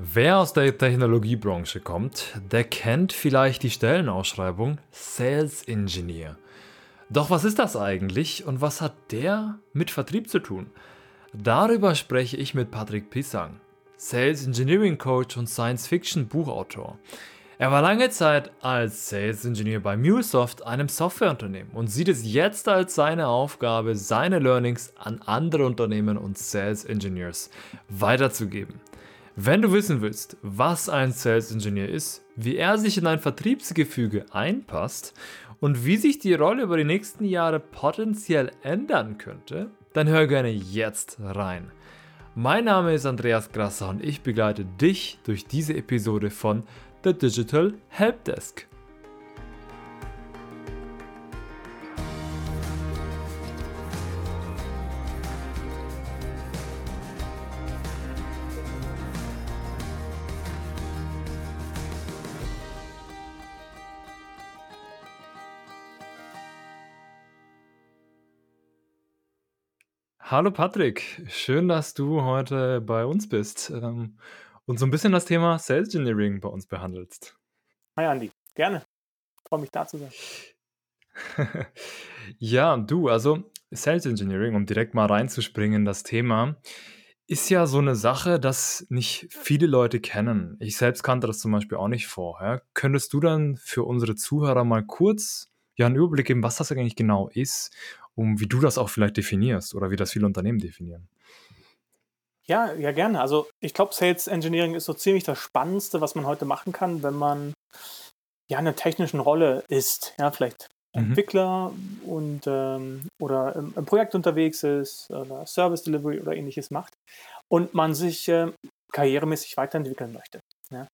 Wer aus der Technologiebranche kommt, der kennt vielleicht die Stellenausschreibung Sales Engineer. Doch was ist das eigentlich und was hat der mit Vertrieb zu tun? Darüber spreche ich mit Patrick Pisang, Sales Engineering Coach und Science Fiction Buchautor. Er war lange Zeit als Sales Engineer bei MuleSoft, einem Softwareunternehmen, und sieht es jetzt als seine Aufgabe, seine Learnings an andere Unternehmen und Sales Engineers weiterzugeben. Wenn du wissen willst, was ein Sales Engineer ist, wie er sich in ein Vertriebsgefüge einpasst und wie sich die Rolle über die nächsten Jahre potenziell ändern könnte, dann hör gerne jetzt rein. Mein Name ist Andreas Grasser und ich begleite dich durch diese Episode von The Digital Helpdesk. Hallo Patrick, schön, dass du heute bei uns bist ähm, und so ein bisschen das Thema Sales Engineering bei uns behandelst. Hi Andi, gerne. Freue mich da zu sein. ja, du, also Sales Engineering, um direkt mal reinzuspringen, das Thema ist ja so eine Sache, das nicht viele Leute kennen. Ich selbst kannte das zum Beispiel auch nicht vorher. Könntest du dann für unsere Zuhörer mal kurz ja, einen Überblick geben, was das eigentlich genau ist um wie du das auch vielleicht definierst oder wie das viele Unternehmen definieren. Ja, ja, gerne. Also ich glaube, Sales Engineering ist so ziemlich das Spannendste, was man heute machen kann, wenn man ja in einer technischen Rolle ist. Ja, vielleicht mhm. Entwickler und ähm, oder im, im, Projekt unterwegs ist oder Service Delivery oder ähnliches macht und man sich äh, karrieremäßig weiterentwickeln möchte. Ja.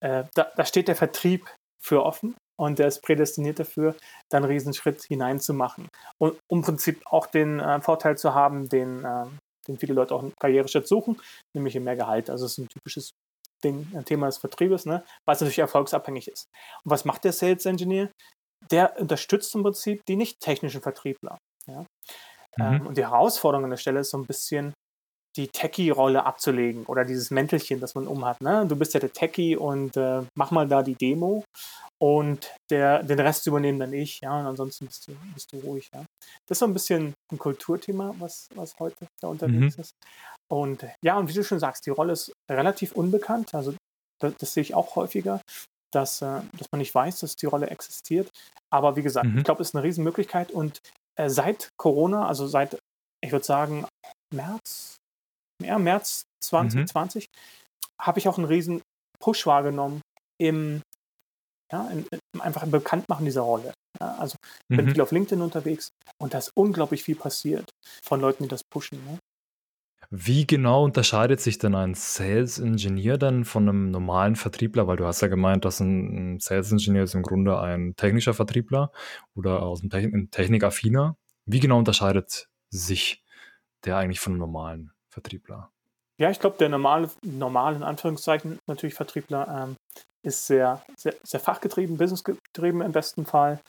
Äh, da, da steht der Vertrieb für offen und der ist prädestiniert dafür, dann einen Riesenschritt hineinzumachen. Und um im Prinzip auch den äh, Vorteil zu haben, den, äh, den viele Leute auch einen Karriereschritt suchen, nämlich mehr Gehalt. Also es ist ein typisches Ding, ein Thema des Vertriebes, ne? was natürlich erfolgsabhängig ist. Und was macht der Sales Engineer? Der unterstützt im Prinzip die nicht technischen Vertriebler. Ja? Mhm. Ähm, und die Herausforderung an der Stelle ist so ein bisschen, die Techie-Rolle abzulegen oder dieses Mäntelchen, das man umhat. Ne? Du bist ja der Techie und äh, mach mal da die Demo und der, den Rest übernehmen dann ich, ja, und ansonsten bist du, bist du ruhig, ja. Das ist so ein bisschen ein Kulturthema, was, was heute da unterwegs mhm. ist. Und ja, und wie du schon sagst, die Rolle ist relativ unbekannt, also das, das sehe ich auch häufiger, dass, äh, dass man nicht weiß, dass die Rolle existiert. Aber wie gesagt, mhm. ich glaube, es ist eine Riesenmöglichkeit und äh, seit Corona, also seit, ich würde sagen, März, ja, März 2020, mhm. habe ich auch einen riesen Push wahrgenommen im, ja, in, in, einfach im Bekanntmachen dieser Rolle. Ja, also ich bin mhm. viel auf LinkedIn unterwegs und da ist unglaublich viel passiert von Leuten, die das pushen. Ne? Wie genau unterscheidet sich denn ein Sales Engineer dann von einem normalen Vertriebler? Weil du hast ja gemeint, dass ein Sales Engineer ist im Grunde ein technischer Vertriebler oder aus dem Technik Technikaffiner. Wie genau unterscheidet sich der eigentlich von einem normalen Vertriebler? Ja, ich glaube, der normale, normale, in Anführungszeichen, natürlich Vertriebler ähm, ist sehr, sehr, sehr fachgetrieben, businessgetrieben im besten Fall.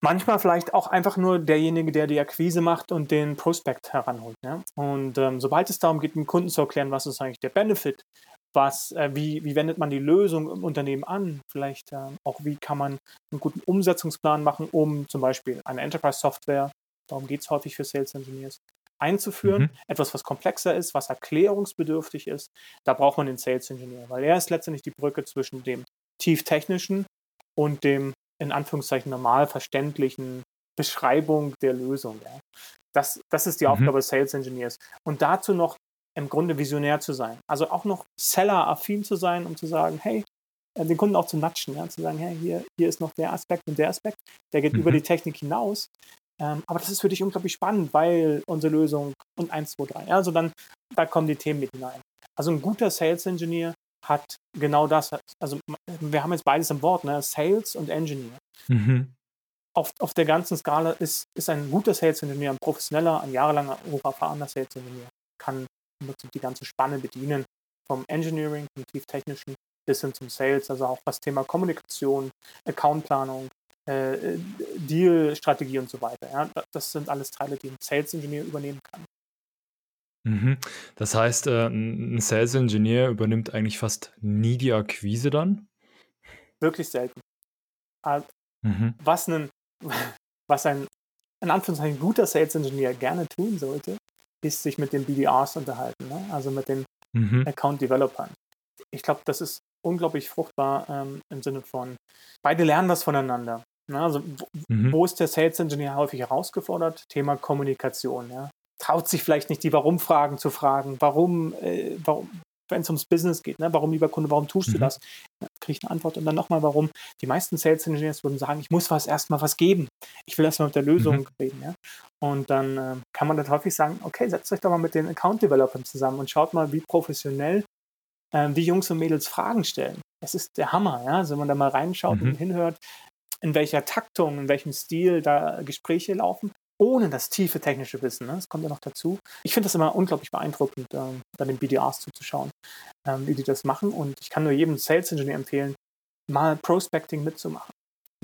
Manchmal vielleicht auch einfach nur derjenige, der die Akquise macht und den Prospekt heranholt. Ja? Und ähm, sobald es darum geht, dem Kunden zu erklären, was ist eigentlich der Benefit, was, äh, wie, wie wendet man die Lösung im Unternehmen an, vielleicht äh, auch wie kann man einen guten Umsetzungsplan machen, um zum Beispiel eine Enterprise-Software, darum geht es häufig für Sales Engineers, einzuführen. Mhm. Etwas, was komplexer ist, was erklärungsbedürftig ist. Da braucht man den Sales Engineer, weil er ist letztendlich die Brücke zwischen dem tieftechnischen und dem in Anführungszeichen normal verständlichen Beschreibung der Lösung. Ja. Das, das ist die mhm. Aufgabe des Sales Engineers. Und dazu noch im Grunde visionär zu sein. Also auch noch Seller-affin zu sein, um zu sagen, hey, äh, den Kunden auch zu natschen, ja, zu sagen, hey, hier, hier ist noch der Aspekt und der Aspekt, der geht mhm. über die Technik hinaus. Ähm, aber das ist für dich unglaublich spannend, weil unsere Lösung und 1, 2, 3. Also dann, da kommen die Themen mit hinein. Also ein guter Sales Engineer hat genau das. Also wir haben jetzt beides im Wort, ne? Sales und Engineer. Mhm. Auf, auf der ganzen Skala ist, ist ein guter Sales Engineer, ein professioneller, ein jahrelanger, hocherfahrener Sales Engineer, kann die ganze Spanne bedienen, vom Engineering, vom tieftechnischen bis hin zum Sales, also auch das Thema Kommunikation, Accountplanung, äh, Deal-Strategie und so weiter. Ja? Das sind alles Teile, die ein Sales-Ingenieur übernehmen kann. Mhm. Das heißt, äh, 'n Sales Engineer übernimmt eigentlich fast nie die Akquise dann? Wirklich selten. Mhm. was 'nen was ein in Anführungszeichen guter Sales Engineer gerne tun sollte, ist sich mit den BDRs unterhalten, ne? also mit den Mhm. Account Developern. Ich glaube, das ist unglaublich fruchtbar ähm, im Sinne von, beide lernen was voneinander. Ne? Also wo, Mhm. wo ist der Sales Engineer häufig herausgefordert? Thema Kommunikation. Ja? Traut sich vielleicht nicht, die Warum-Fragen zu fragen. Warum, äh, warum wenn es ums Business geht, ne? warum, lieber Kunde, warum tust du Mhm. das? Ja, Kriege ich eine Antwort und dann nochmal, warum. Die meisten Sales Engineers würden sagen, ich muss was erstmal was geben. Ich will erstmal mit der Lösung Mhm. reden. Ja? Und dann äh, kann man dann häufig sagen, okay, setzt euch doch mal mit den Account Developern zusammen und schaut mal, wie professionell ähm, die Jungs und Mädels Fragen stellen. Das ist der Hammer, ja. Also wenn man da mal reinschaut Mhm. und hinhört, in welcher Taktung, in welchem Stil da Gespräche laufen, ohne das tiefe technische Wissen. Ne? Das kommt ja noch dazu. Ich finde das immer unglaublich beeindruckend, ähm, da den BDRs zuzuschauen, ähm, wie die das machen. Und ich kann nur jedem Sales Engineer empfehlen, mal Prospecting mitzumachen.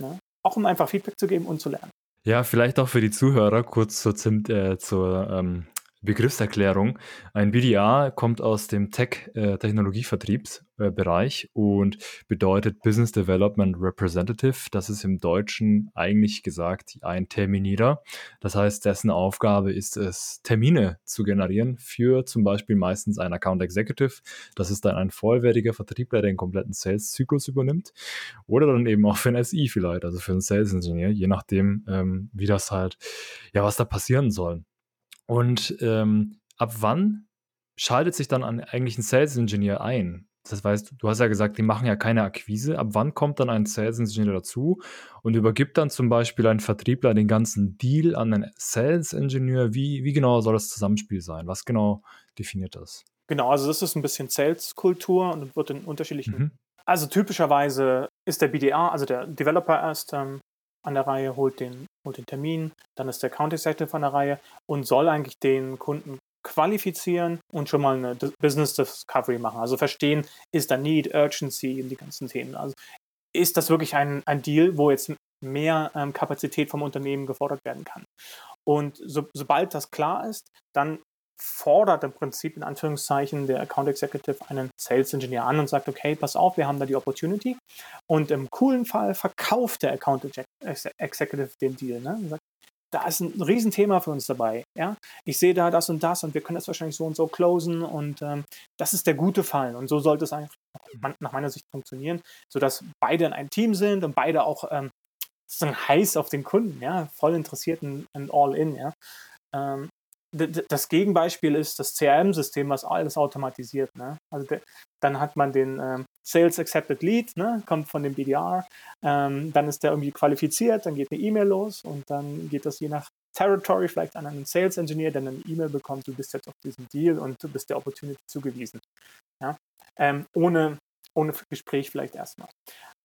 Ne? Auch um einfach Feedback zu geben und zu lernen. Ja, vielleicht auch für die Zuhörer kurz zur, Zim äh, zur ähm, Begriffserklärung. Ein BDR kommt aus dem Tech-Technologievertriebsbereich und bedeutet Business Development Representative. Das ist im Deutschen eigentlich gesagt ein Terminierer. Das heißt, dessen Aufgabe ist es, Termine zu generieren für zum Beispiel meistens einen Account Executive. Das ist dann ein vollwertiger Vertriebler, der den kompletten Sales-Zyklus übernimmt. Oder dann eben auch für ein SI vielleicht, also für einen Sales Engineer, je nachdem, ähm, wie das halt, ja, was da passieren soll. Und ähm, ab wann schaltet sich dann an eigentlich ein Sales Engineer ein? Das heißt, du hast ja gesagt, die machen ja keine Akquise. Ab wann kommt dann ein Sales Engineer dazu und übergibt dann zum Beispiel ein Vertriebler den ganzen Deal an einen Sales Engineer? Wie, wie genau soll das Zusammenspiel sein? Was genau definiert das? Genau, also das ist ein bisschen Sales-Kultur und wird in unterschiedlichen Mhm. Also typischerweise ist der BDA, also der Developer erst ähm, an der Reihe, holt den, holt den Termin, dann ist der Account Executive an der Reihe und soll eigentlich den Kunden qualifizieren und schon mal eine Business Discovery machen. Also verstehen, ist da Need, Urgency und die ganzen Themen. Also ist das wirklich ein, ein Deal, wo jetzt mehr ähm, Kapazität vom Unternehmen gefordert werden kann. Und so, sobald das klar ist, dann fordert im Prinzip in Anführungszeichen der Account Executive einen Sales Engineer an und sagt, okay, pass auf, wir haben da die Opportunity. Und im coolen Fall verkauft der Account Exe- Executive den Deal. Ne? Und sagt, da ist ein Riesenthema für uns dabei. Ja? Ich sehe da das und das und wir können das wahrscheinlich so und so closen und ähm, das ist der gute Fall. Und so sollte es eigentlich nach meiner Sicht funktionieren, sodass beide in einem Team sind und beide auch ähm, sozusagen heiß auf den Kunden, ja, voll interessiert und all in, ja. Ähm, das Gegenbeispiel ist das CRM-System, was alles automatisiert. Ne? Also de, dann hat man den ähm, Sales Accepted Lead, ne? kommt von dem BDR, ähm, dann ist der irgendwie qualifiziert, dann geht eine E-Mail los und dann geht das je nach Territory vielleicht an einen Sales Engineer, der eine E-Mail bekommt, du bist jetzt auf diesem Deal und du bist der Opportunity zugewiesen. Ja? Ähm, ohne, ohne Gespräch vielleicht erstmal.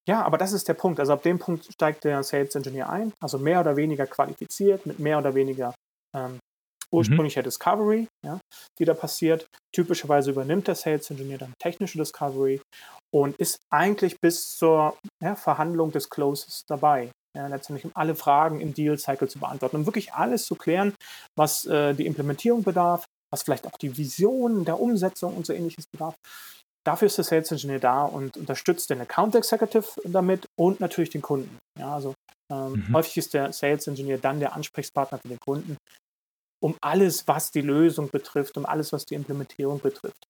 Ja, aber das ist der Punkt. Also ab dem Punkt steigt der Sales Engineer ein, also mehr oder weniger qualifiziert, mit mehr oder weniger ähm, ursprünglicher Discovery, ja, die da passiert. Typischerweise übernimmt der Sales Engineer dann technische Discovery und ist eigentlich bis zur ja, Verhandlung des Closes dabei. Ja, letztendlich um alle Fragen im Deal Cycle zu beantworten, um wirklich alles zu klären, was äh, die Implementierung bedarf, was vielleicht auch die Vision der Umsetzung und so ähnliches bedarf. Dafür ist der Sales Engineer da und unterstützt den Account Executive damit und natürlich den Kunden. Ja, also ähm, Mhm. häufig ist der Sales Engineer dann der Ansprechpartner für den Kunden, um alles, was die Lösung betrifft, um alles, was die Implementierung betrifft.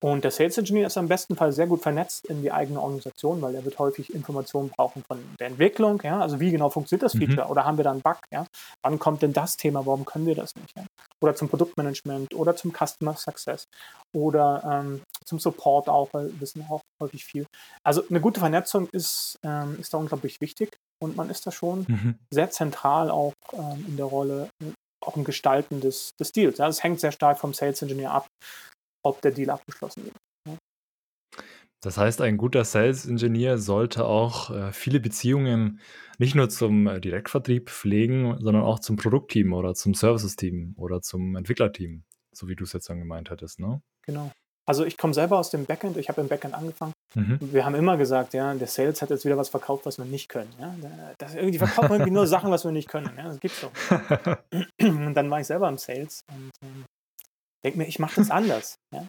Und der Sales Engineer ist am besten Fall sehr gut vernetzt in die eigene Organisation, weil er wird häufig Informationen brauchen von der Entwicklung, ja, also wie genau funktioniert das Mhm. Feature oder haben wir da einen Bug, ja? Wann kommt denn das Thema, warum können wir das nicht? Ja? Oder zum Produktmanagement oder zum Customer Success oder ähm, zum Support auch, weil wir wissen auch häufig viel. Also eine gute Vernetzung ist, ähm, ist da unglaublich wichtig und man ist da schon Mhm. sehr zentral auch ähm, in der Rolle, auch im Gestalten des, des Deals. Ja, es hängt sehr stark vom Sales Engineer ab, ob der Deal abgeschlossen wird. Das heißt, ein guter Sales Engineer sollte auch äh, viele Beziehungen nicht nur zum äh, Direktvertrieb pflegen, sondern auch zum Produktteam oder zum Services-Team oder zum Entwicklerteam, so wie du es jetzt dann gemeint hattest, ne? Genau. Also ich komme selber aus dem Backend, ich habe im Backend angefangen. Mhm. Wir haben immer gesagt, ja, der Sales hat jetzt wieder was verkauft, was wir nicht können. Ja? Das, irgendwie verkaufen irgendwie nur Sachen, was wir nicht können. Ja? Das gibt's doch. Und dann war ich selber im Sales und ähm, denke mir, ich mache das anders. Ja?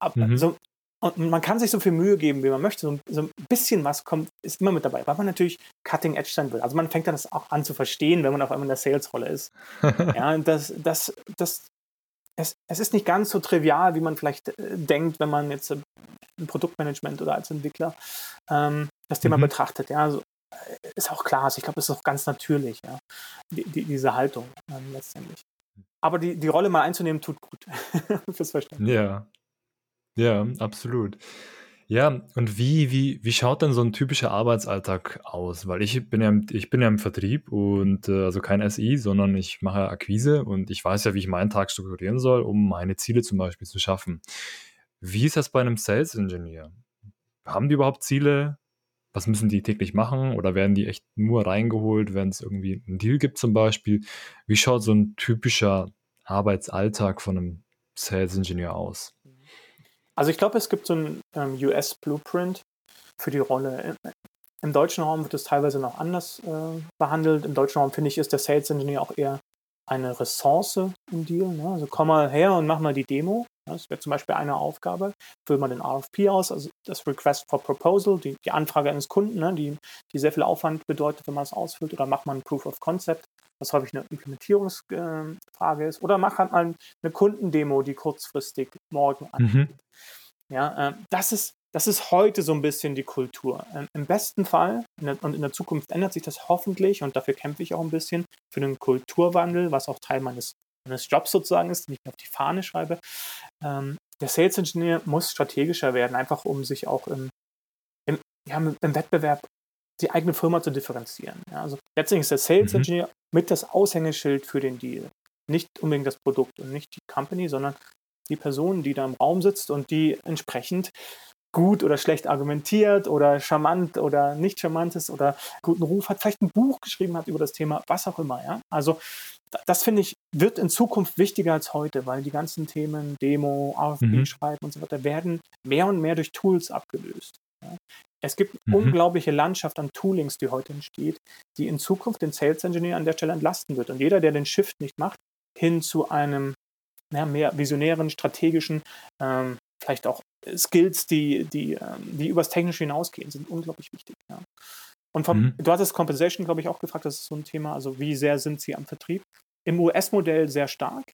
Aber mhm. so, und man kann sich so viel Mühe geben, wie man möchte. So, so, ein bisschen was kommt, ist immer mit dabei, weil man natürlich Cutting Edge sein will. Also man fängt dann das auch an zu verstehen, wenn man auf einmal in der Sales-Rolle ist. ja, das, das, das, es, es ist nicht ganz so trivial, wie man vielleicht äh, denkt, wenn man jetzt äh, im Produktmanagement oder als Entwickler ähm, das Thema mhm. betrachtet. Ja, also, äh, ist auch klar. Also ich glaube, es ist auch ganz natürlich, ja, die, die, diese Haltung ähm, letztendlich. Aber die, die Rolle mal einzunehmen, tut gut fürs Verständnis. Ja, ja, absolut. Ja, und wie, wie, wie schaut denn so ein typischer Arbeitsalltag aus? Weil ich bin ja, im- ich bin ja im Vertrieb und äh, also kein SI, sondern ich mache Akquise und ich weiß ja, wie ich meinen Tag strukturieren soll, um meine Ziele zum Beispiel zu schaffen. Wie ist das bei einem Sales Engineer? Haben die überhaupt Ziele? Was müssen die täglich machen? Oder werden die echt nur reingeholt, wenn es irgendwie einen Deal gibt zum Beispiel? Wie schaut so ein typischer Arbeitsalltag von einem Sales Engineer aus? Also ich glaube, es gibt so ein ähm, US-Blueprint für die Rolle. Im deutschen Raum wird es teilweise noch anders äh, behandelt. Im deutschen Raum, finde ich, ist der Sales Engineer auch eher eine Ressource im Deal. Ne? Also komm mal her und mach mal die Demo. Das wäre zum Beispiel eine Aufgabe. Füll mal den RFP aus, also das Request for Proposal, die, die Anfrage eines Kunden, ne? die, die sehr viel Aufwand bedeutet, wenn man es ausfüllt. Oder mach mal ein Proof of Concept was häufig eine Implementierungsfrage ist. Oder mach halt mal eine Kundendemo, die kurzfristig morgen angeht. Mhm. Ja, äh, das ist das ist heute so ein bisschen die Kultur. Ähm, Im besten Fall der, und in der Zukunft ändert sich das hoffentlich und dafür kämpfe ich auch ein bisschen für einen Kulturwandel, was auch Teil meines, meines Jobs sozusagen ist, den ich mir auf die Fahne schreibe. Ähm, der Sales Engineer muss strategischer werden, einfach um sich auch im, im, ja, im Wettbewerb die eigene Firma zu differenzieren. Ja, also letztendlich ist der Sales mhm. Engineer mit das Aushängeschild für den Deal. Nicht unbedingt das Produkt und nicht die Company, sondern die Person, die da im Raum sitzt und die entsprechend gut oder schlecht argumentiert oder charmant oder nicht charmant ist oder guten Ruf hat, vielleicht ein Buch geschrieben hat über das Thema, was auch immer. Ja? Also das finde ich, wird in Zukunft wichtiger als heute, weil die ganzen Themen, Demo, AFP mhm. schreiben und so weiter, werden mehr und mehr durch Tools abgelöst. Ja? Es gibt eine mhm. unglaubliche Landschaft an Toolings, die heute entsteht, die in Zukunft den Sales Engineer an der Stelle entlasten wird. Und jeder, der den Shift nicht macht, hin zu einem ja, mehr visionären, strategischen, ähm, vielleicht auch Skills, die, die, ähm, die übers Technische hinausgehen, sind unglaublich wichtig. Ja. Und vom, mhm. du hattest Compensation, glaube ich, auch gefragt, das ist so ein Thema, also wie sehr sind sie am Vertrieb? Im US-Modell sehr stark.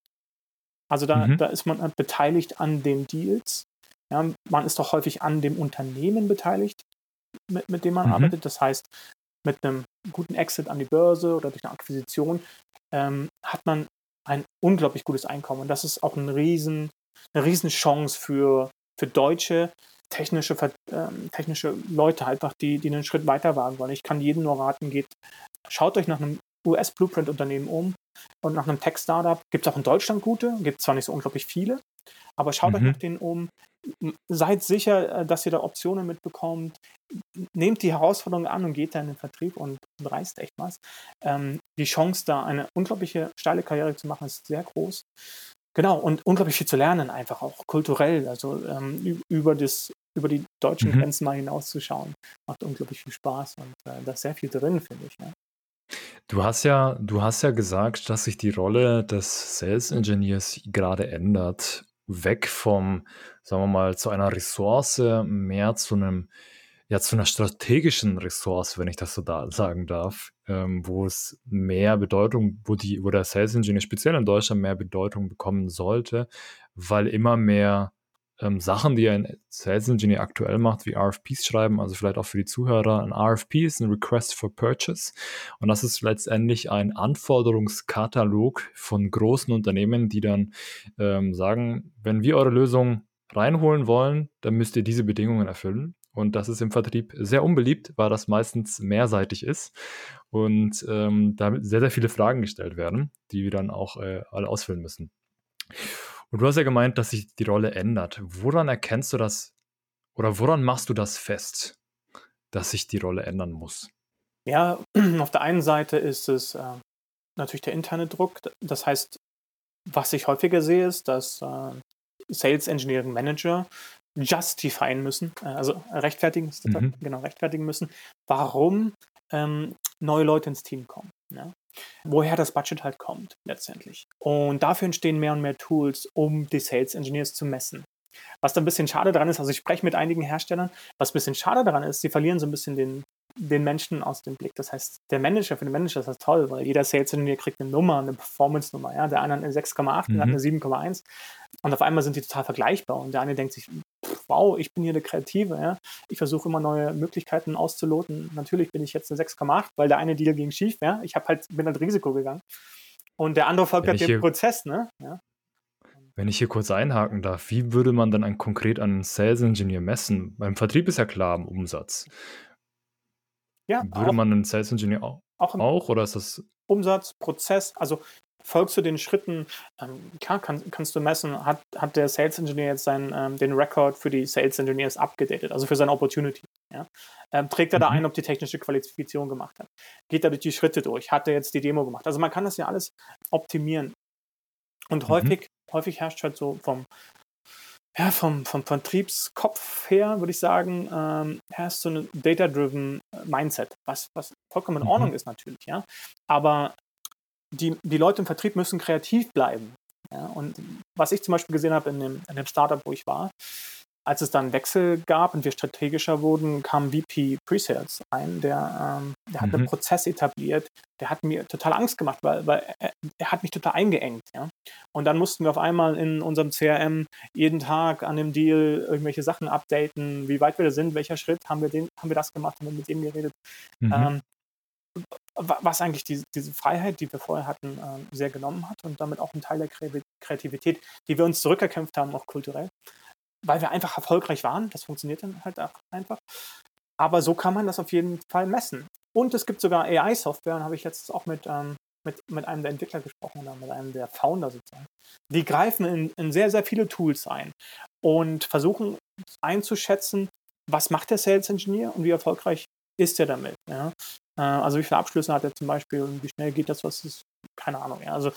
Also da, mhm. da ist man beteiligt an den Deals. Ja, man ist doch häufig an dem Unternehmen beteiligt mit, mit dem man mhm. arbeitet. Das heißt, mit einem guten Exit an die Börse oder durch eine Akquisition ähm, hat man ein unglaublich gutes Einkommen. Und das ist auch ein riesen, eine riesen Chance für, für deutsche technische, ähm, technische Leute einfach, die, die einen Schritt weiter wagen wollen. Ich kann jedem nur raten, geht, schaut euch nach einem US-Blueprint-Unternehmen um und nach einem Tech-Startup. Gibt es auch in Deutschland gute, gibt zwar nicht so unglaublich viele, aber schaut mhm. euch nach denen um. Seid sicher, äh, dass ihr da Optionen mitbekommt. Nehmt die Herausforderung an und geht da in den Vertrieb und, und reißt echt was. Ähm, die Chance, da eine unglaubliche steile Karriere zu machen, ist sehr groß. Genau, und unglaublich viel zu lernen, einfach auch kulturell, also ähm, über, das, über die deutschen mhm. Grenzen mal hinauszuschauen. Macht unglaublich viel Spaß und äh, da ist sehr viel drin, finde ich. Ja. Du hast ja, du hast ja gesagt, dass sich die Rolle des Sales Engineers gerade ändert. Weg vom, sagen wir mal, zu einer Ressource, mehr zu einem, ja, zu einer strategischen Ressource, wenn ich das so da sagen darf, ähm, wo es mehr Bedeutung, wo die, wo der Sales Engineer speziell in Deutschland mehr Bedeutung bekommen sollte, weil immer mehr ähm, Sachen, die ein Sales Engineer aktuell macht, wie RFPs schreiben, also vielleicht auch für die Zuhörer. Ein RFP ist ein Request for Purchase und das ist letztendlich ein Anforderungskatalog von großen Unternehmen, die dann ähm, sagen, wenn wir eure Lösung reinholen wollen, dann müsst ihr diese Bedingungen erfüllen. Und das ist im Vertrieb sehr unbeliebt, weil das meistens mehrseitig ist und ähm, damit sehr, sehr viele Fragen gestellt werden, die wir dann auch äh, alle ausfüllen müssen. Und du hast ja gemeint, dass sich die Rolle ändert. Woran erkennst du das oder woran machst du das fest, dass sich die Rolle ändern muss? Ja, auf der einen Seite ist es äh, natürlich der interne Druck. Das heißt, was ich häufiger sehe, ist, dass äh, Sales Engineering Manager justifieren müssen, äh, also rechtfertigen, mhm. genau, rechtfertigen müssen, warum ähm, neue Leute ins Team kommen. Ja? Woher das Budget halt kommt letztendlich. Und dafür entstehen mehr und mehr Tools, um die Sales Engineers zu messen. Was da ein bisschen schade dran ist, also ich spreche mit einigen Herstellern, was ein bisschen schade daran ist, sie verlieren so ein bisschen den, den Menschen aus dem Blick. Das heißt, der Manager, für den Manager ist das toll, weil jeder Sales Engineer kriegt eine Nummer, eine Performance-Nummer. Ja? Der eine hat eine 6,8, mhm. der hat eine 7,1 und auf einmal sind die total vergleichbar und der eine denkt sich, wow, ich bin hier der Kreative. Ja? Ich versuche immer neue Möglichkeiten auszuloten. Natürlich bin ich jetzt eine 6,8, weil der eine Deal ging schief. Ja? Ich halt, bin halt Risiko gegangen. Und der andere folgt halt dem Prozess. Ne? Ja? Wenn ich hier kurz einhaken darf, wie würde man dann ein, konkret einen Sales Engineer messen? Beim Vertrieb ist ja klar im Umsatz. Ja, würde auch, man einen Sales Engineer auch, auch, auch, oder ist das Umsatz, Prozess, also folgst du den Schritten, ähm, klar kann, kannst du messen, hat, hat der Sales Engineer jetzt seinen, ähm, den Record für die Sales Engineers abgedatet, also für seine Opportunity. Ja? Ähm, trägt er mhm. da ein, ob die technische Qualifizierung gemacht hat? Geht er durch die Schritte durch? Hat er jetzt die Demo gemacht? Also man kann das ja alles optimieren. Und mhm. häufig häufig herrscht halt so vom, ja, vom, vom Vertriebskopf her, würde ich sagen, ähm, herrscht so ein data-driven Mindset, was, was vollkommen in Ordnung mhm. ist natürlich, ja. Aber die, die Leute im Vertrieb müssen kreativ bleiben. Ja? Und was ich zum Beispiel gesehen habe in dem, in dem Startup, wo ich war, als es dann Wechsel gab und wir strategischer wurden, kam VP Presales ein, der, ähm, der hat mhm. einen Prozess etabliert, der hat mir total Angst gemacht, weil, weil er, er, hat mich total eingeengt. Ja? Und dann mussten wir auf einmal in unserem CRM jeden Tag an dem Deal irgendwelche Sachen updaten, wie weit wir da sind, welcher Schritt, haben wir, den, haben wir das gemacht, haben wir mit dem geredet. Mhm. Ähm, was eigentlich die, diese Freiheit, die wir vorher hatten, ähm, sehr genommen hat und damit auch ein Teil der Kreativität, die wir uns zurückerkämpft haben, auch kulturell weil wir einfach erfolgreich waren. Das funktioniert dann halt einfach. Aber so kann man das auf jeden Fall messen. Und es gibt sogar AI-Software, und habe ich jetzt auch mit, ähm, mit, mit einem der Entwickler gesprochen oder mit einem der Founder sozusagen. Die greifen in, in sehr, sehr viele Tools ein und versuchen einzuschätzen, was macht der Sales Engineer und wie erfolgreich ist er damit. Ja? Äh, also wie viele Abschlüsse hat er zum Beispiel und wie schnell geht das, was ist, keine Ahnung. Ja? Also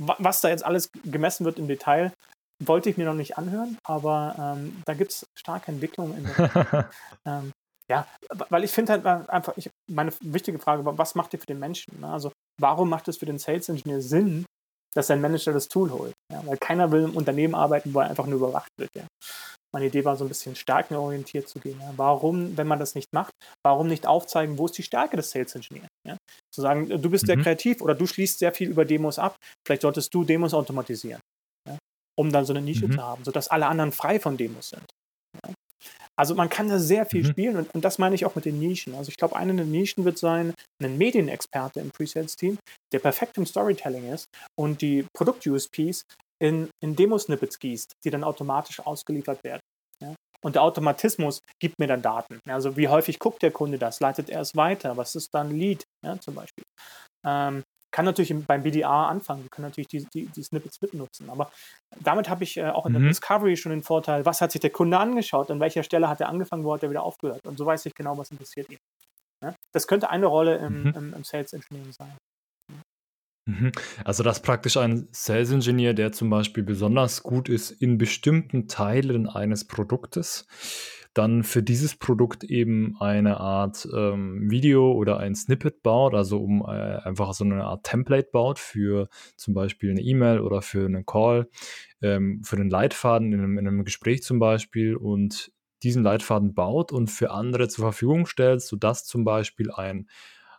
was da jetzt alles gemessen wird im Detail, wollte ich mir noch nicht anhören, aber ähm, da gibt es starke Entwicklungen. ähm, ja, weil ich finde halt einfach, ich, meine wichtige Frage war, was macht ihr für den Menschen? Ne? Also warum macht es für den Sales Engineer Sinn, dass sein Manager das Tool holt? Ja? Weil keiner will im Unternehmen arbeiten, wo er einfach nur überwacht wird. Ja? Meine Idee war so ein bisschen stärkenorientiert zu gehen. Ja? Warum, wenn man das nicht macht, warum nicht aufzeigen, wo ist die Stärke des Sales Engineers? Zu sagen, du bist mhm. sehr kreativ oder du schließt sehr viel über Demos ab, vielleicht solltest du Demos automatisieren um dann so eine Nische mhm. zu haben, sodass alle anderen frei von Demos sind. Ja. Also man kann da sehr viel mhm. spielen und, und, das meine ich auch mit den Nischen. Also ich glaube, eine der Nischen wird sein, ein Medienexperte im Presales-Team, der perfekt im Storytelling ist und die Produkt-USPs in, in Demo-Snippets gießt, die dann automatisch ausgeliefert werden. Ja. Und der Automatismus gibt mir dann Daten. Also wie häufig guckt der Kunde das? Leitet er es weiter? Was ist dann Lead ja, zum Beispiel? Ähm, kann natürlich beim BDA anfangen. Wir können natürlich die, die, die Snippets mitnutzen. Aber damit habe ich äh, auch in der mhm. Discovery schon den Vorteil, was hat sich der Kunde angeschaut, an welcher Stelle hat er angefangen, wo hat er wieder aufgehört. Und so weiß ich genau, was interessiert ihn. Ja? Das könnte eine Rolle im, mhm. im, im Sales Engineering sein. Mhm. Also das ist praktisch ein Sales Engineer, der zum Beispiel besonders gut ist in bestimmten Teilen eines Produktes dann für dieses Produkt eben eine Art ähm, Video oder ein Snippet baut, also um äh, einfach so eine Art Template baut für zum Beispiel eine E-Mail oder für einen Call, ähm, für den Leitfaden in einem, in einem Gespräch zum Beispiel und diesen Leitfaden baut und für andere zur Verfügung stellt, sodass zum Beispiel ein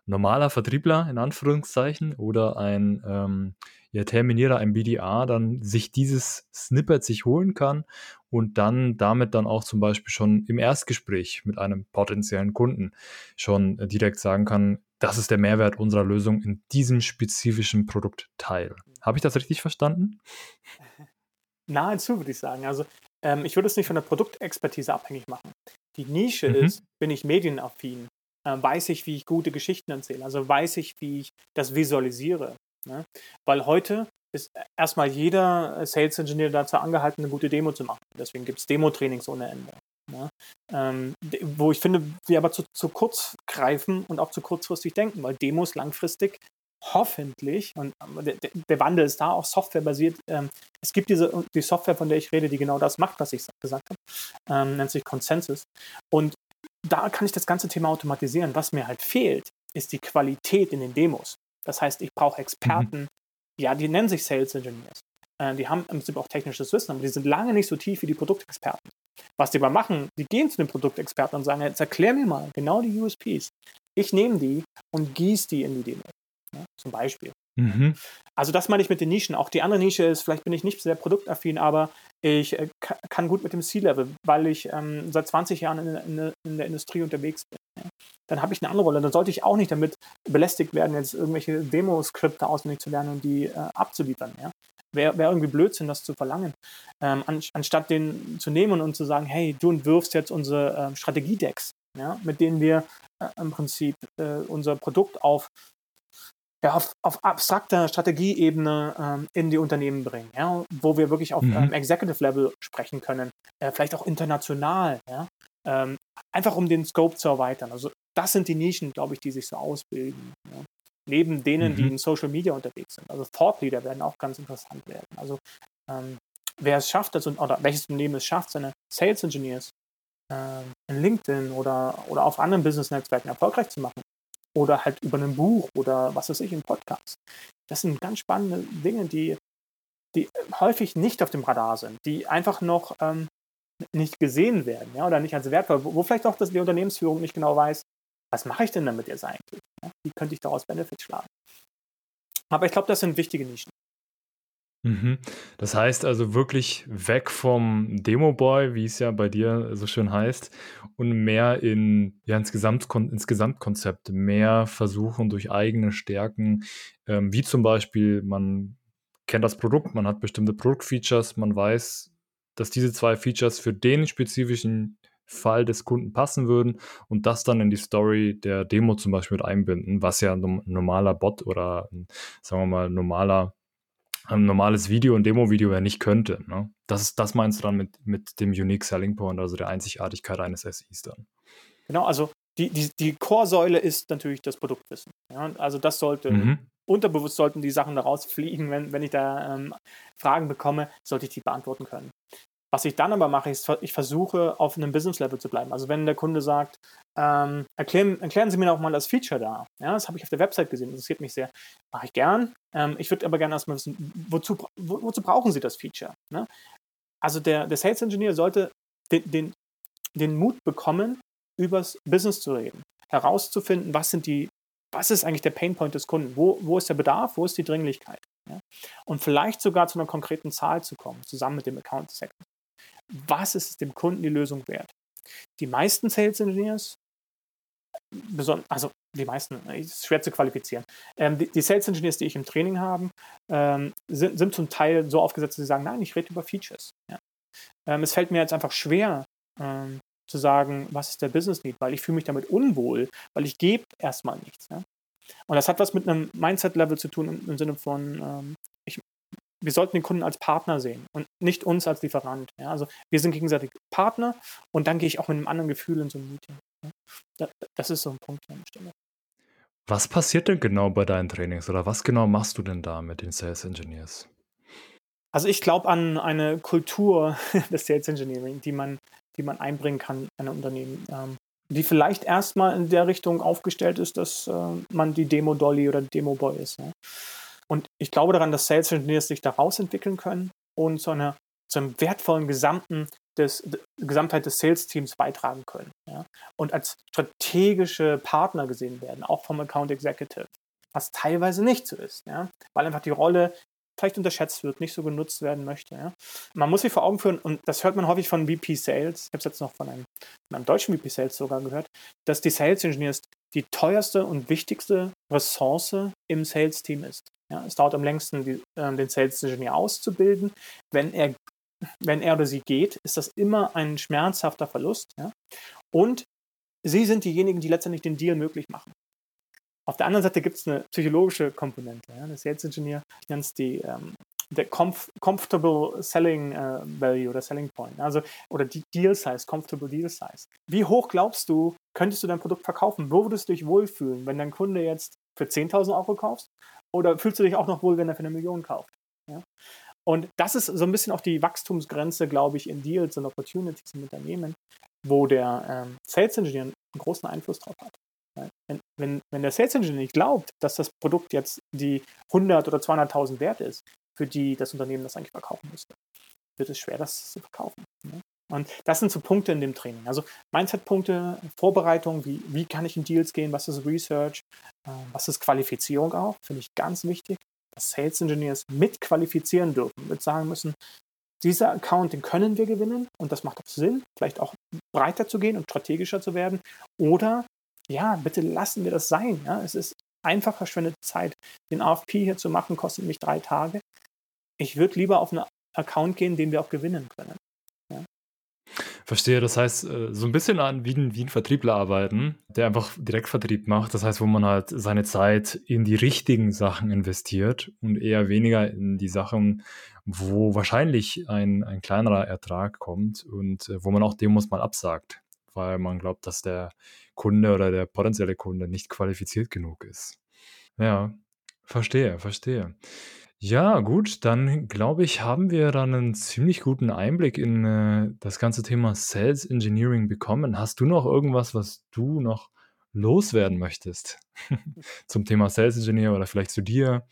normaler Vertriebler in Anführungszeichen oder ein ähm, ja, Terminierer, ein BDA, dann sich dieses Snippet sich holen kann und dann damit dann auch zum Beispiel schon im Erstgespräch mit einem potenziellen Kunden schon äh, direkt sagen kann, das ist der Mehrwert unserer Lösung in diesem spezifischen Produktteil. Habe ich das richtig verstanden? Nahezu würde ich sagen. Also ähm, ich würde es nicht von der Produktexpertise abhängig machen. Die Nische mhm. ist, bin ich medienaffin, äh, weiß ich, wie ich gute Geschichten erzähle, also weiß ich, wie ich das visualisiere. Ne? Weil heute ist erstmal jeder Sales Engineer dazu angehalten, eine gute Demo zu machen. Deswegen gibt es Demo-Trainings ohne Ende. Ne? Ähm, wo ich finde, wir aber zu, zu kurz greifen und auch zu kurzfristig denken, weil Demos langfristig hoffentlich, und ähm, der, der Wandel ist da auch softwarebasiert, ähm, es gibt diese die Software, von der ich rede, die genau das macht, was ich gesagt habe, ähm, nennt sich Consensus. Und da kann ich das ganze Thema automatisieren. Was mir halt fehlt, ist die Qualität in den Demos. Das heißt, ich brauche Experten, mhm. Ja, die nennen sich Sales Engineers. Äh, die haben im Prinzip auch technisches Wissen, aber die sind lange nicht so tief wie die Produktexperten. Was die aber machen, die gehen zu den Produktexperten und sagen, jetzt erklär mir mal genau die USPs. Ich nehme die und gieße die in die Demo. Ja, zum Beispiel. Mhm. Also das meine ich mit den Nischen. Auch die andere Nische ist, vielleicht bin ich nicht sehr produktaffin, aber ich äh, kann gut mit dem C-Level, weil ich ähm, seit 20 Jahren in, in, in, der Industrie unterwegs bin. Dann habe ich eine andere Rolle. Dann sollte ich auch nicht damit belästigt werden, jetzt irgendwelche Demo-Skripte auswendig zu lernen und die äh, abzuliefern. Ja. Wäre wär irgendwie Blödsinn, das zu verlangen. Ähm, an, anstatt den zu nehmen und zu sagen, hey, du entwirfst jetzt unsere äh, Strategiedecks, ja, mit denen wir äh, im Prinzip äh, unser Produkt auf ja, auf, auf abstrakter Strategieebene ähm, in die Unternehmen bringen, ja, wo wir wirklich auf mhm. ähm, Executive-Level sprechen können, äh, vielleicht auch international, ja, ähm, einfach um den Scope zu erweitern. Also das sind die Nischen, glaube ich, die sich so ausbilden. Ja. Neben denen, mhm. die in Social Media unterwegs sind. Also Thought Leader werden auch ganz interessant werden. Also ähm, wer es schafft, also, oder welches Unternehmen es schafft, seine Sales Engineers ähm, in LinkedIn oder, oder auf anderen Business-Netzwerken erfolgreich zu machen, oder halt über ein Buch oder was weiß ich, im Podcast. Das sind ganz spannende Dinge, die, die häufig nicht auf dem Radar sind, die einfach noch ähm, nicht gesehen werden ja, oder nicht als wertvoll, wo, wo vielleicht auch das, die Unternehmensführung nicht genau weiß, was mache ich denn damit jetzt eigentlich? Ja? Wie könnte ich daraus Benefit schlagen? Aber ich glaube, das sind wichtige Nischen. Mhm. Das heißt also wirklich weg vom Demo-Boy, wie es ja bei dir so schön heißt, und mehr in, ja, ins, Gesamtkon ins Gesamtkonzept, mehr versuchen durch eigene Stärken, ähm, wie zum Beispiel, man kennt das Produkt, man hat bestimmte Produktfeatures, man weiß, dass diese zwei Features für den spezifischen Fall des Kunden passen würden und das dann in die Story der Demo zum Beispiel mit einbinden, was ja ein normaler Bot oder, sagen wir mal, normaler ein normales Video, ein Demo-Video ja nicht könnte. Ne? Das, ist, das meinst du dann mit, mit dem Unique Selling Point, also der Einzigartigkeit eines SIs dann. Genau, also die, die, die Core-Säule ist natürlich das Produktwissen. Ja? Also das sollte, mhm. unterbewusst sollten die Sachen daraus fliegen, wenn, wenn ich da ähm, Fragen bekomme, sollte ich die beantworten können. Was ich dann aber mache, ist, ich versuche auf einem Business-Level zu bleiben. Also wenn der Kunde sagt, ähm, erklären, erklären, Sie mir auch mal das Feature da. Ja, das habe ich auf der Website gesehen, interessiert mich sehr. Mache ich gern. Ähm, ich würde aber gerne erstmal wissen, wozu, wo, wozu brauchen Sie das Feature? Ne? Also der, der Sales Engineer sollte den, den, den Mut bekommen, übers Business zu reden, herauszufinden, was sind die, was ist eigentlich der Painpoint des Kunden, wo, wo ist der Bedarf, wo ist die Dringlichkeit. Ja? Und vielleicht sogar zu einer konkreten Zahl zu kommen, zusammen mit dem Account Executive was ist dem Kunden die Lösung wert? Die meisten Sales Engineers, also die meisten, ist schwer zu qualifizieren. Ähm, die, die, Sales Engineers, die ich im Training habe, ähm, sind, sind, zum Teil so aufgesetzt, dass sie sagen, nein, ich rede über Features. Ja. Ähm, es fällt mir jetzt einfach schwer ähm, zu sagen, was ist der Business Need, weil ich fühle mich damit unwohl, weil ich gebe erstmal nichts. Ja. Und das hat was mit einem Mindset-Level zu tun im, im Sinne von, ähm, wir sollten den Kunden als Partner sehen und nicht uns als Lieferant. Ja? Also wir sind gegenseitig Partner und dann gehe ich auch mit einem anderen Gefühl in so ein Meeting. Ja? Das ist so ein Punkt an der Stelle. Was passiert denn genau bei deinen Trainings oder was genau machst du denn da mit den Sales Engineers? Also ich glaube an eine Kultur des Sales Engineering, die man, die man einbringen kann in ein Unternehmen, ähm, die vielleicht erstmal in der Richtung aufgestellt ist, dass äh, man die Demo-Dolly oder Demo-Boy ist. Ja? Und ich glaube daran, dass Sales Engineers sich daraus entwickeln können und zu einer zu einem wertvollen Gesamten des, Gesamtheit des Sales-Teams beitragen können. Ja? Und als strategische Partner gesehen werden, auch vom Account Executive, was teilweise nicht so ist, ja? weil einfach die Rolle vielleicht unterschätzt wird, nicht so genutzt werden möchte. Ja? Man muss sich vor Augen führen, und das hört man häufig von VP Sales, ich habe es jetzt noch von einem, von einem deutschen VP Sales sogar gehört, dass die Sales Engineers die teuerste und wichtigste Ressource im Sales-Team ist. Ja, es dauert am längsten, die, äh, den Sales Engineer auszubilden. Wenn er, wenn er oder sie geht, ist das immer ein schmerzhafter Verlust. Ja? Und sie sind diejenigen, die letztendlich den Deal möglich machen. Auf der anderen Seite gibt es eine psychologische Komponente. Ja? Der Sales Engineer nennt es die ähm, der comf Comfortable Selling äh, Value oder Selling Point. Also, oder die Deal Size, Comfortable Deal Size. Wie hoch glaubst du, könntest du dein Produkt verkaufen? Wo würdest du dich wohlfühlen, wenn dein Kunde jetzt für 10.000 Euro kaufst? Oder fühlst du dich auch noch wohl, wenn er für eine Million kauft? Ja? Und das ist so ein bisschen auch die Wachstumsgrenze, glaube ich, in Deals und Opportunities im Unternehmen, wo der ähm, Sales Engineer einen großen Einfluss drauf hat. Wenn wenn, wenn der Sales Engineer nicht glaubt, dass das Produkt jetzt die 100 oder 200.000 wert ist, für die das Unternehmen das eigentlich verkaufen müsste, wird es schwer, das zu verkaufen. Ne? Und das sind so Punkte in dem Training. Also Mindset-Punkte, Vorbereitung, wie, wie kann ich in Deals gehen, was ist Research, äh, was ist Qualifizierung auch, finde ich ganz wichtig, dass Sales Engineers mitqualifizieren dürfen, mit sagen müssen, dieser Account, den können wir gewinnen und das macht auch Sinn, vielleicht auch breiter zu gehen und strategischer zu werden. Oder ja, bitte lassen wir das sein. Ja? Es ist einfach verschwendete Zeit. Den AFP hier zu machen, kostet mich drei Tage. Ich würde lieber auf einen Account gehen, den wir auch gewinnen können. Verstehe, das heißt, äh, so ein bisschen an wie ein, wie ein Vertriebler arbeiten, der einfach Direktvertrieb macht. Das heißt, wo man halt seine Zeit in die richtigen Sachen investiert und eher weniger in die Sachen, wo wahrscheinlich ein, ein kleinerer Ertrag kommt und äh, wo man auch Demos mal absagt, weil man glaubt, dass der Kunde oder der potenzielle Kunde nicht qualifiziert genug ist. Ja, verstehe, verstehe. Ja, gut, dann glaube ich, haben wir dann einen ziemlich guten Einblick in äh, das ganze Thema Sales Engineering bekommen. Hast du noch irgendwas, was du noch loswerden möchtest zum Thema Sales Engineer oder vielleicht zu dir,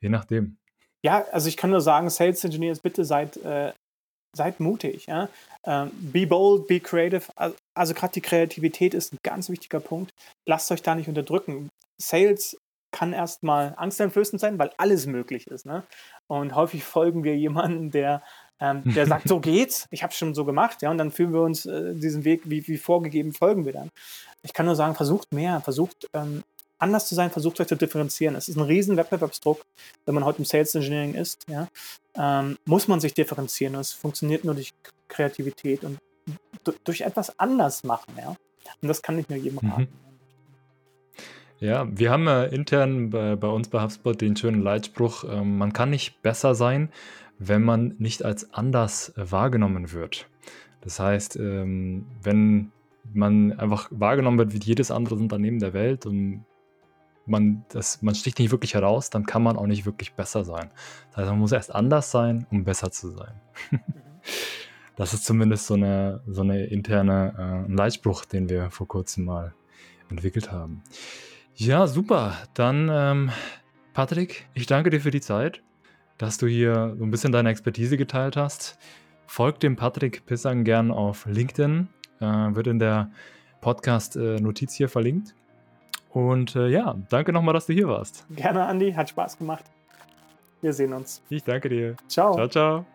je nachdem? Ja, also ich kann nur sagen, Sales Engineers, bitte seid, äh, seid mutig. Ja? Ähm, be bold, be creative. Also gerade die Kreativität ist ein ganz wichtiger Punkt. Lasst euch da nicht unterdrücken. Sales kann erstmal angsteinflößend sein, weil alles möglich ist. Ne? Und häufig folgen wir jemandem, der, ähm, der sagt, so geht's, ich habe es schon so gemacht, ja, und dann fühlen wir uns äh, diesen Weg, wie, wie vorgegeben, folgen wir dann. Ich kann nur sagen, versucht mehr, versucht ähm, anders zu sein, versucht euch zu differenzieren. Es ist ein riesen Wettbewerbsdruck, wenn man heute im Sales Engineering ist, ja, ähm, muss man sich differenzieren. Und es funktioniert nur durch Kreativität und durch etwas anders machen, ja. Und das kann nicht nur jedem raten. Mhm. Ja, wir haben äh, intern bei, bei uns bei HubSpot den schönen Leitspruch, äh, man kann nicht besser sein, wenn man nicht als anders äh, wahrgenommen wird. Das heißt, ähm, wenn man einfach wahrgenommen wird wie jedes andere Unternehmen der Welt und man, das, man sticht nicht wirklich heraus, dann kann man auch nicht wirklich besser sein. Das heißt, man muss erst anders sein, um besser zu sein. das ist zumindest so eine, so eine interne äh, Leitspruch, den wir vor kurzem mal entwickelt haben. Ja, super. Dann, ähm, Patrick, ich danke dir für die Zeit, dass du hier so ein bisschen deine Expertise geteilt hast. Folgt dem Patrick Pissang gern auf LinkedIn. Äh, wird in der Podcast-Notiz hier verlinkt. Und äh, ja, danke nochmal, dass du hier warst. Gerne, Andi. Hat Spaß gemacht. Wir sehen uns. Ich danke dir. Ciao. Ciao, ciao.